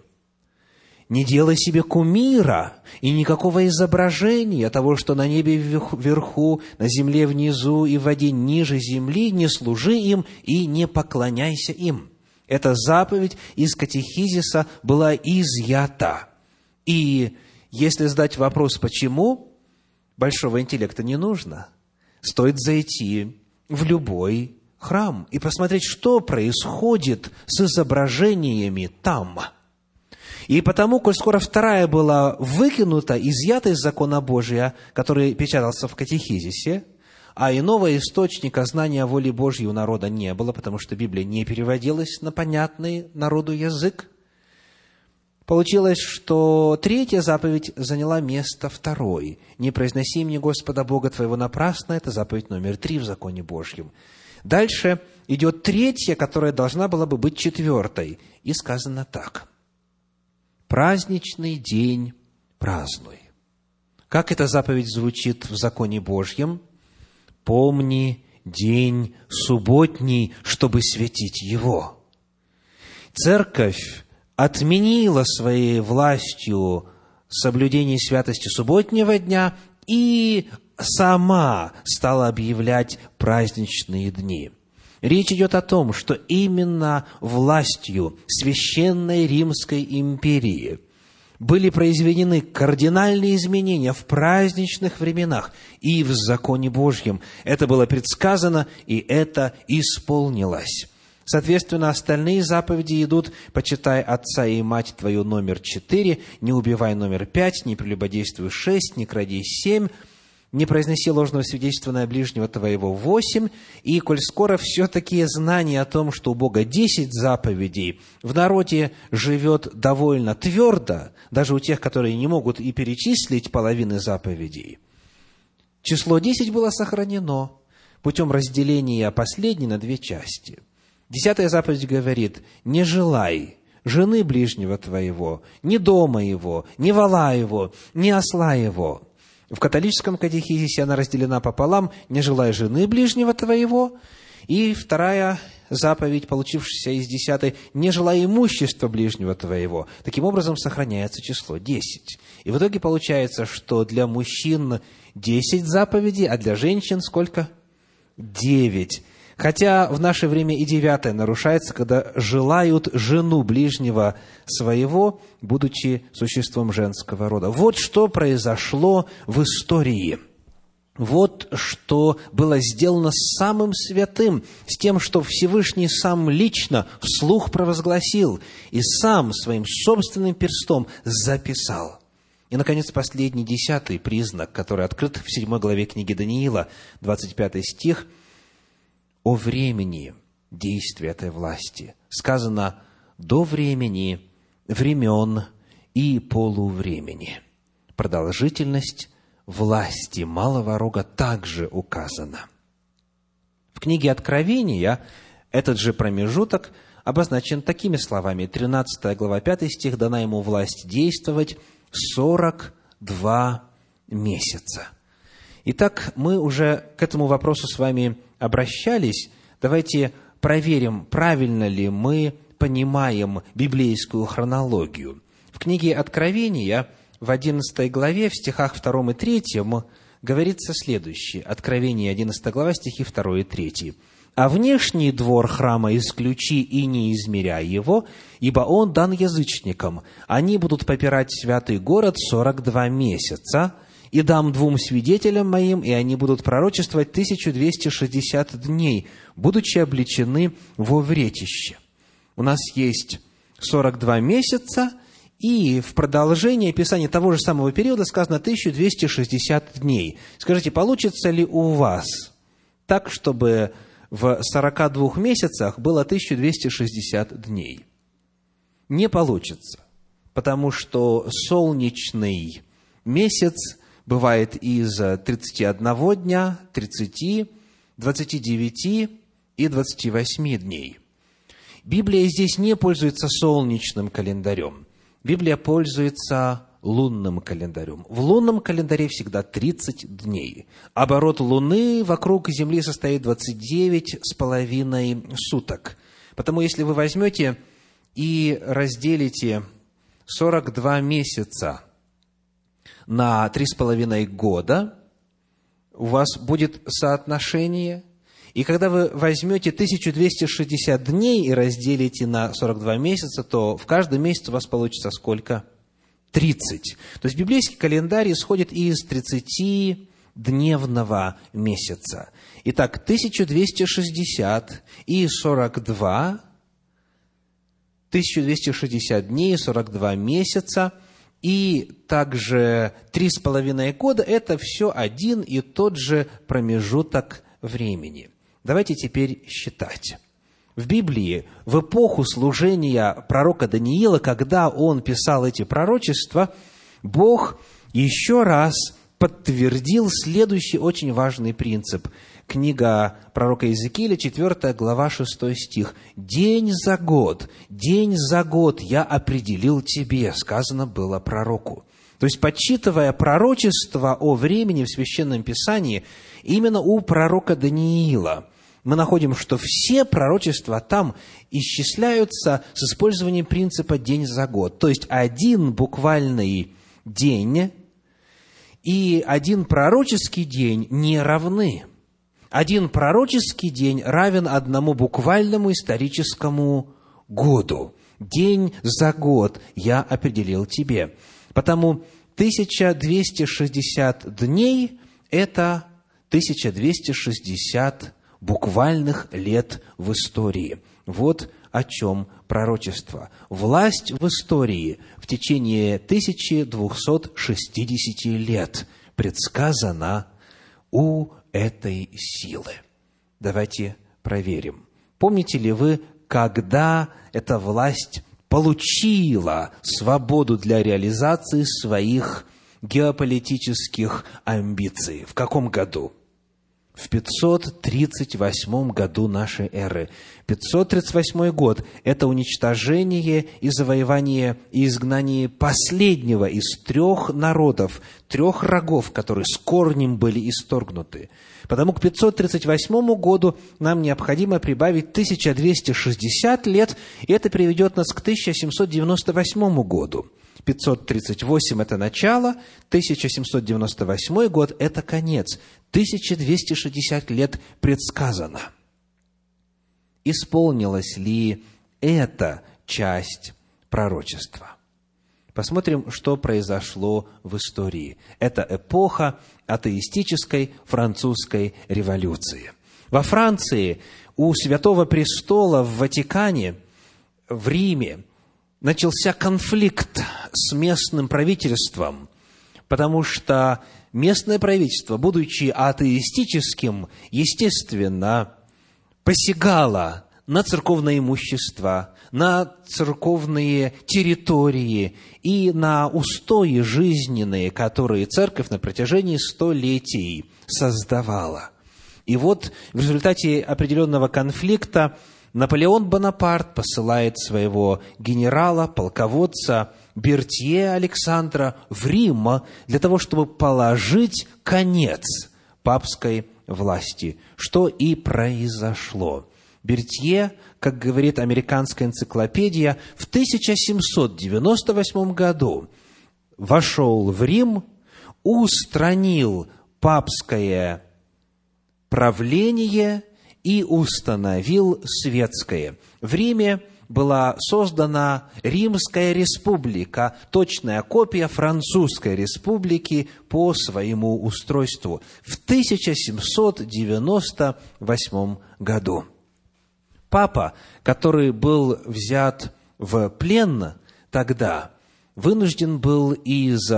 Не делай себе кумира и никакого изображения того, что на небе вверху, на земле внизу и в воде ниже земли, не служи им и не поклоняйся им. Эта заповедь из катехизиса была изъята. И если задать вопрос, почему, большого интеллекта не нужно. Стоит зайти в любой храм и посмотреть, что происходит с изображениями там – и потому, коль скоро вторая была выкинута, изъята из закона Божия, который печатался в катехизисе, а иного источника знания воли Божьей у народа не было, потому что Библия не переводилась на понятный народу язык, Получилось, что третья заповедь заняла место второй. «Не произноси мне Господа Бога твоего напрасно» – это заповедь номер три в законе Божьем. Дальше идет третья, которая должна была бы быть четвертой. И сказано так праздничный день празднуй. Как эта заповедь звучит в законе Божьем? Помни день субботний, чтобы светить его. Церковь отменила своей властью соблюдение святости субботнего дня и сама стала объявлять праздничные дни – Речь идет о том, что именно властью Священной Римской империи были произведены кардинальные изменения в праздничных временах и в законе Божьем. Это было предсказано, и это исполнилось. Соответственно, остальные заповеди идут «почитай отца и мать твою» номер четыре, «не убивай» номер пять, «не прелюбодействуй» шесть, «не кради» семь, не произноси ложного свидетельства на ближнего твоего восемь, и коль скоро все-таки знание о том, что у Бога десять заповедей, в народе живет довольно твердо, даже у тех, которые не могут и перечислить половины заповедей, число десять было сохранено путем разделения последней на две части. Десятая заповедь говорит, не желай жены ближнего твоего, ни дома его, ни вала его, ни осла его – в католическом катехизисе она разделена пополам, не желая жены ближнего твоего, и вторая заповедь, получившаяся из десятой, не желая имущества ближнего твоего. Таким образом, сохраняется число десять. И в итоге получается, что для мужчин десять заповедей, а для женщин сколько? Девять. Хотя в наше время и девятое нарушается, когда желают жену ближнего своего, будучи существом женского рода. Вот что произошло в истории. Вот что было сделано самым святым, с тем, что Всевышний сам лично вслух провозгласил и сам своим собственным перстом записал. И, наконец, последний, десятый признак, который открыт в седьмой главе книги Даниила, 25 стих – о времени действия этой власти. Сказано «до времени, времен и полувремени». Продолжительность власти малого рога также указана. В книге Откровения этот же промежуток обозначен такими словами. 13 глава 5 стих, дана ему власть действовать 42 месяца. Итак, мы уже к этому вопросу с вами обращались. Давайте проверим, правильно ли мы понимаем библейскую хронологию. В книге Откровения в 11 главе, в стихах 2 и 3 говорится следующее. Откровение, 11 глава, стихи 2 и 3. «А внешний двор храма исключи и не измеряй его, ибо он дан язычникам. Они будут попирать святый город сорок два месяца, и дам двум свидетелям моим, и они будут пророчествовать 1260 дней, будучи обличены во вретище. У нас есть 42 месяца, и в продолжении описания того же самого периода сказано 1260 дней. Скажите, получится ли у вас так, чтобы в 42 месяцах было 1260 дней? Не получится, потому что солнечный месяц бывает из 31 дня, 30, 29 и 28 дней. Библия здесь не пользуется солнечным календарем. Библия пользуется лунным календарем. В лунном календаре всегда 30 дней. Оборот Луны вокруг Земли состоит 29 с половиной суток. Потому если вы возьмете и разделите 42 месяца на три с половиной года, у вас будет соотношение. И когда вы возьмете 1260 дней и разделите на 42 месяца, то в каждом месяце у вас получится сколько? 30. То есть библейский календарь исходит из 30 дневного месяца. Итак, 1260 и 42, 1260 дней и 42 месяца – и также три с половиной года – это все один и тот же промежуток времени. Давайте теперь считать. В Библии, в эпоху служения пророка Даниила, когда он писал эти пророчества, Бог еще раз подтвердил следующий очень важный принцип – книга пророка Иезекииля, 4 глава, 6 стих. «День за год, день за год я определил тебе», сказано было пророку. То есть, подсчитывая пророчество о времени в Священном Писании, именно у пророка Даниила, мы находим, что все пророчества там исчисляются с использованием принципа «день за год». То есть, один буквальный день и один пророческий день не равны – один пророческий день равен одному буквальному историческому году. День за год я определил тебе. Потому 1260 дней – это 1260 буквальных лет в истории. Вот о чем пророчество. Власть в истории в течение 1260 лет предсказана у этой силы. Давайте проверим. Помните ли вы, когда эта власть получила свободу для реализации своих геополитических амбиций? В каком году? В 538 году нашей эры. 538 год – это уничтожение и завоевание и изгнание последнего из трех народов, трех рогов, которые с корнем были исторгнуты. Потому к 538 году нам необходимо прибавить 1260 лет, и это приведет нас к 1798 году. 538 – это начало, 1798 год – это конец. 1260 лет предсказано. Исполнилась ли эта часть пророчества? Посмотрим, что произошло в истории. Это эпоха атеистической французской революции. Во Франции у Святого Престола в Ватикане, в Риме, начался конфликт с местным правительством, потому что местное правительство, будучи атеистическим, естественно, посягало на церковное имущество, на церковные территории и на устои жизненные, которые церковь на протяжении столетий создавала. И вот в результате определенного конфликта Наполеон Бонапарт посылает своего генерала, полководца Бертье Александра в Рим для того, чтобы положить конец папской власти, что и произошло. Бертье, как говорит американская энциклопедия, в 1798 году вошел в Рим, устранил папское правление и установил светское. В Риме была создана Римская республика, точная копия французской республики по своему устройству в 1798 году. Папа, который был взят в плен тогда, вынужден был из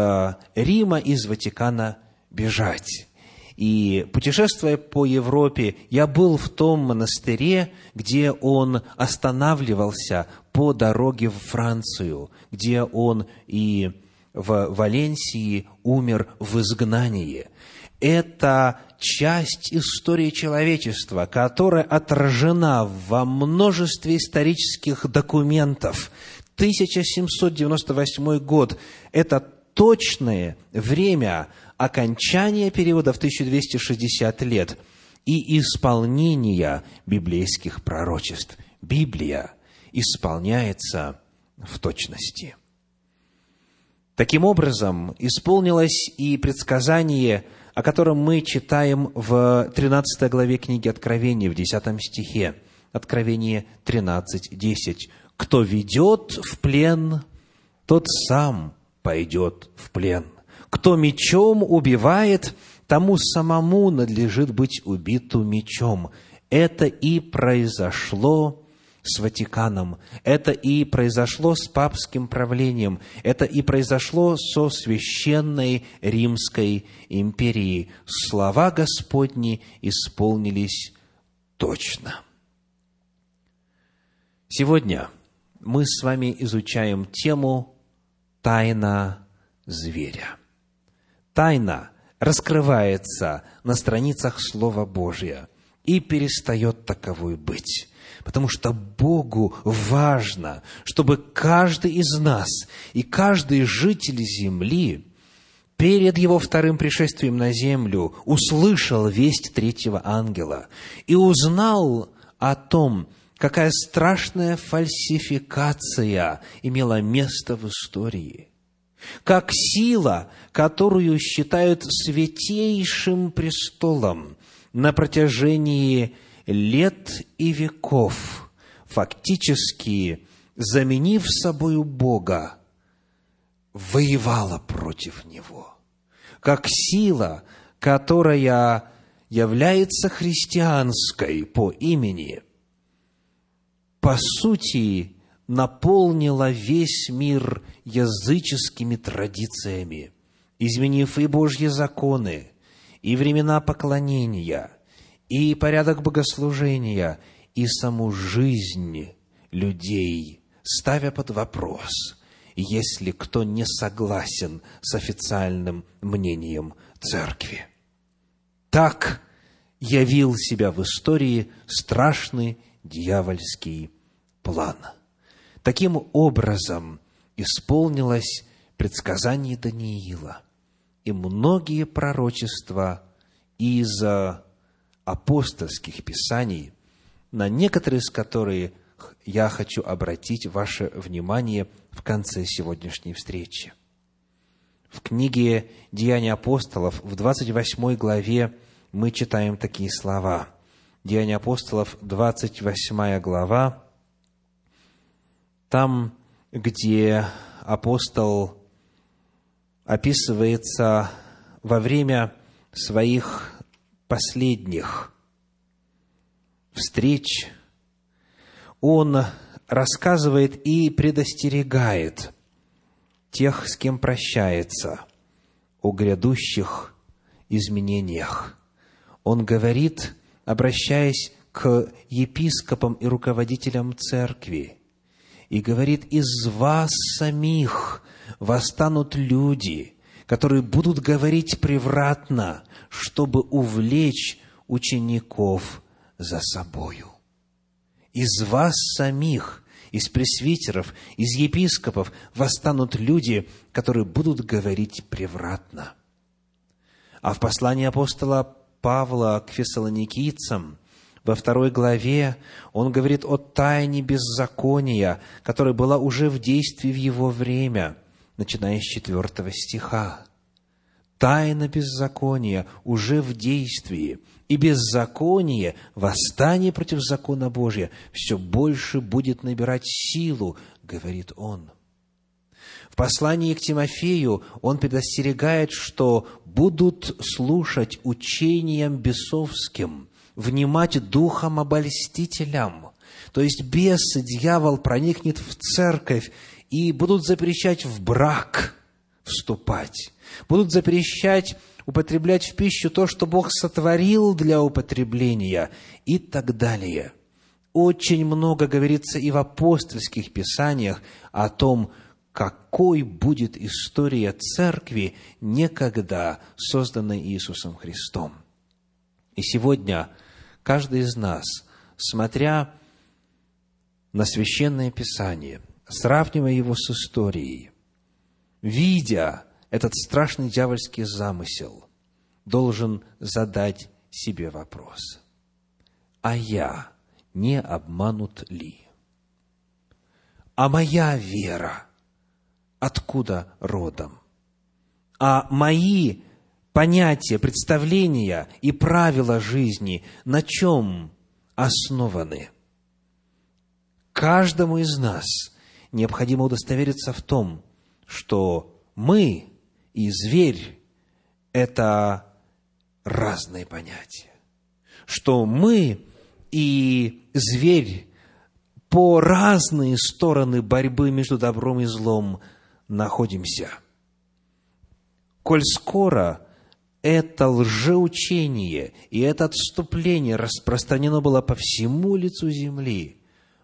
Рима, из Ватикана бежать. И путешествуя по Европе, я был в том монастыре, где он останавливался по дороге в Францию, где он и в Валенсии умер в изгнании. Это часть истории человечества, которая отражена во множестве исторических документов. 1798 год – это точное время окончания периода в 1260 лет и исполнения библейских пророчеств. Библия исполняется в точности. Таким образом, исполнилось и предсказание, о котором мы читаем в 13 главе книги Откровения, в 10 стихе. Откровение 13.10. «Кто ведет в плен, тот сам пойдет в плен. Кто мечом убивает, тому самому надлежит быть убиту мечом. Это и произошло с Ватиканом. Это и произошло с папским правлением. Это и произошло со священной Римской империей. Слова Господни исполнились точно. Сегодня мы с вами изучаем тему «Тайна зверя» тайна раскрывается на страницах Слова Божия и перестает таковой быть. Потому что Богу важно, чтобы каждый из нас и каждый житель земли перед его вторым пришествием на землю услышал весть третьего ангела и узнал о том, какая страшная фальсификация имела место в истории – как сила, которую считают святейшим престолом на протяжении лет и веков, фактически заменив собою Бога, воевала против Него. Как сила, которая является христианской по имени, по сути, наполнила весь мир языческими традициями, изменив и Божьи законы, и времена поклонения, и порядок богослужения, и саму жизнь людей, ставя под вопрос, если кто не согласен с официальным мнением церкви. Так явил себя в истории страшный дьявольский план – Таким образом исполнилось предсказание Даниила, и многие пророчества из апостольских писаний, на некоторые из которых я хочу обратить ваше внимание в конце сегодняшней встречи. В книге «Деяния апостолов» в 28 главе мы читаем такие слова. Деяния апостолов, 28 глава, там, где апостол описывается во время своих последних встреч, он рассказывает и предостерегает тех, с кем прощается, о грядущих изменениях. Он говорит, обращаясь к епископам и руководителям церкви, и говорит, из вас самих восстанут люди, которые будут говорить превратно, чтобы увлечь учеников за собою. Из вас самих, из пресвитеров, из епископов восстанут люди, которые будут говорить превратно. А в послании апостола Павла к фессалоникийцам во второй главе он говорит о тайне беззакония, которая была уже в действии в его время, начиная с четвертого стиха. Тайна беззакония уже в действии, и беззаконие, восстание против закона Божия, все больше будет набирать силу, говорит он. В послании к Тимофею он предостерегает, что будут слушать учениям бесовским, внимать духом обольстителям. То есть бес, дьявол проникнет в церковь и будут запрещать в брак вступать, будут запрещать употреблять в пищу то, что Бог сотворил для употребления и так далее. Очень много говорится и в апостольских писаниях о том, какой будет история церкви, некогда созданной Иисусом Христом. И сегодня каждый из нас, смотря на Священное Писание, сравнивая его с историей, видя этот страшный дьявольский замысел, должен задать себе вопрос. А я не обманут ли? А моя вера – откуда родом. А мои понятия, представления и правила жизни на чем основаны? Каждому из нас необходимо удостовериться в том, что мы и зверь – это разные понятия. Что мы и зверь по разные стороны борьбы между добром и злом – находимся. Коль скоро это лжеучение и это отступление распространено было по всему лицу земли,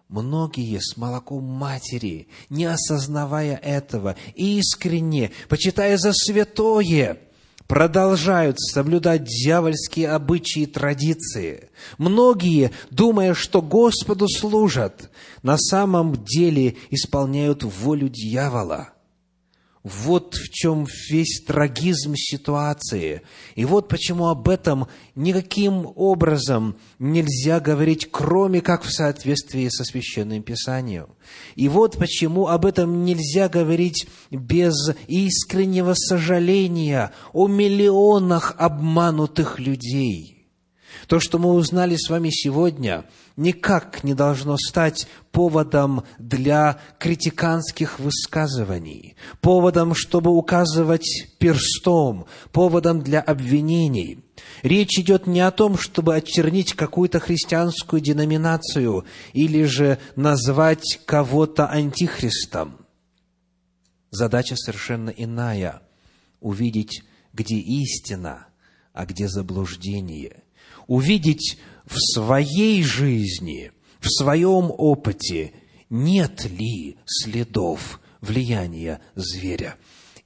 многие с молоком матери, не осознавая этого, искренне, почитая за святое, продолжают соблюдать дьявольские обычаи и традиции. Многие, думая, что Господу служат, на самом деле исполняют волю дьявола – вот в чем весь трагизм ситуации. И вот почему об этом никаким образом нельзя говорить, кроме как в соответствии со Священным Писанием. И вот почему об этом нельзя говорить без искреннего сожаления о миллионах обманутых людей – то, что мы узнали с вами сегодня, никак не должно стать поводом для критиканских высказываний, поводом, чтобы указывать перстом, поводом для обвинений. Речь идет не о том, чтобы очернить какую-то христианскую деноминацию или же назвать кого-то антихристом. Задача совершенно иная – увидеть, где истина, а где заблуждение – увидеть в своей жизни, в своем опыте, нет ли следов влияния зверя.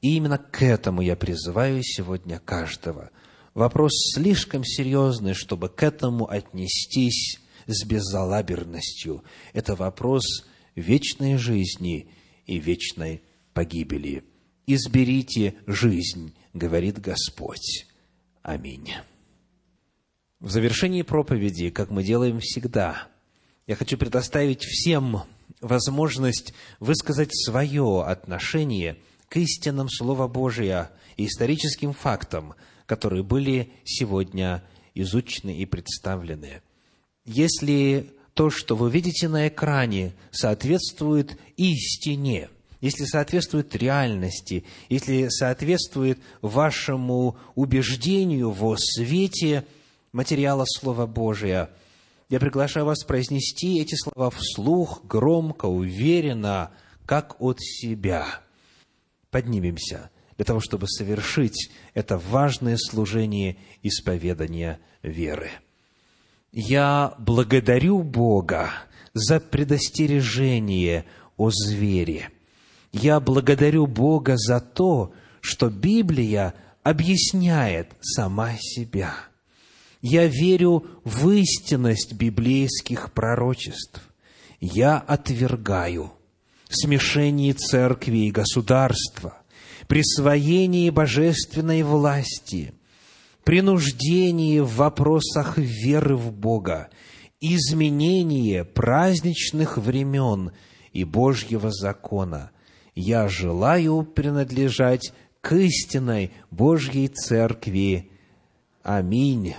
И именно к этому я призываю сегодня каждого. Вопрос слишком серьезный, чтобы к этому отнестись с безалаберностью. Это вопрос вечной жизни и вечной погибели. «Изберите жизнь», говорит Господь. Аминь. В завершении проповеди, как мы делаем всегда, я хочу предоставить всем возможность высказать свое отношение к истинам Слова Божия и историческим фактам, которые были сегодня изучены и представлены. Если то, что вы видите на экране, соответствует истине, если соответствует реальности, если соответствует вашему убеждению во свете – материала Слова Божия. Я приглашаю вас произнести эти слова вслух, громко, уверенно, как от себя. Поднимемся для того, чтобы совершить это важное служение исповедания веры. Я благодарю Бога за предостережение о звере. Я благодарю Бога за то, что Библия объясняет сама себя – Я верю в истинность библейских пророчеств. Я отвергаю смешение церкви и государства, присвоение божественной власти, принуждение в вопросах веры в Бога, изменение праздничных времен и Божьего закона. Я желаю принадлежать к истинной Божьей Церкви. Аминь.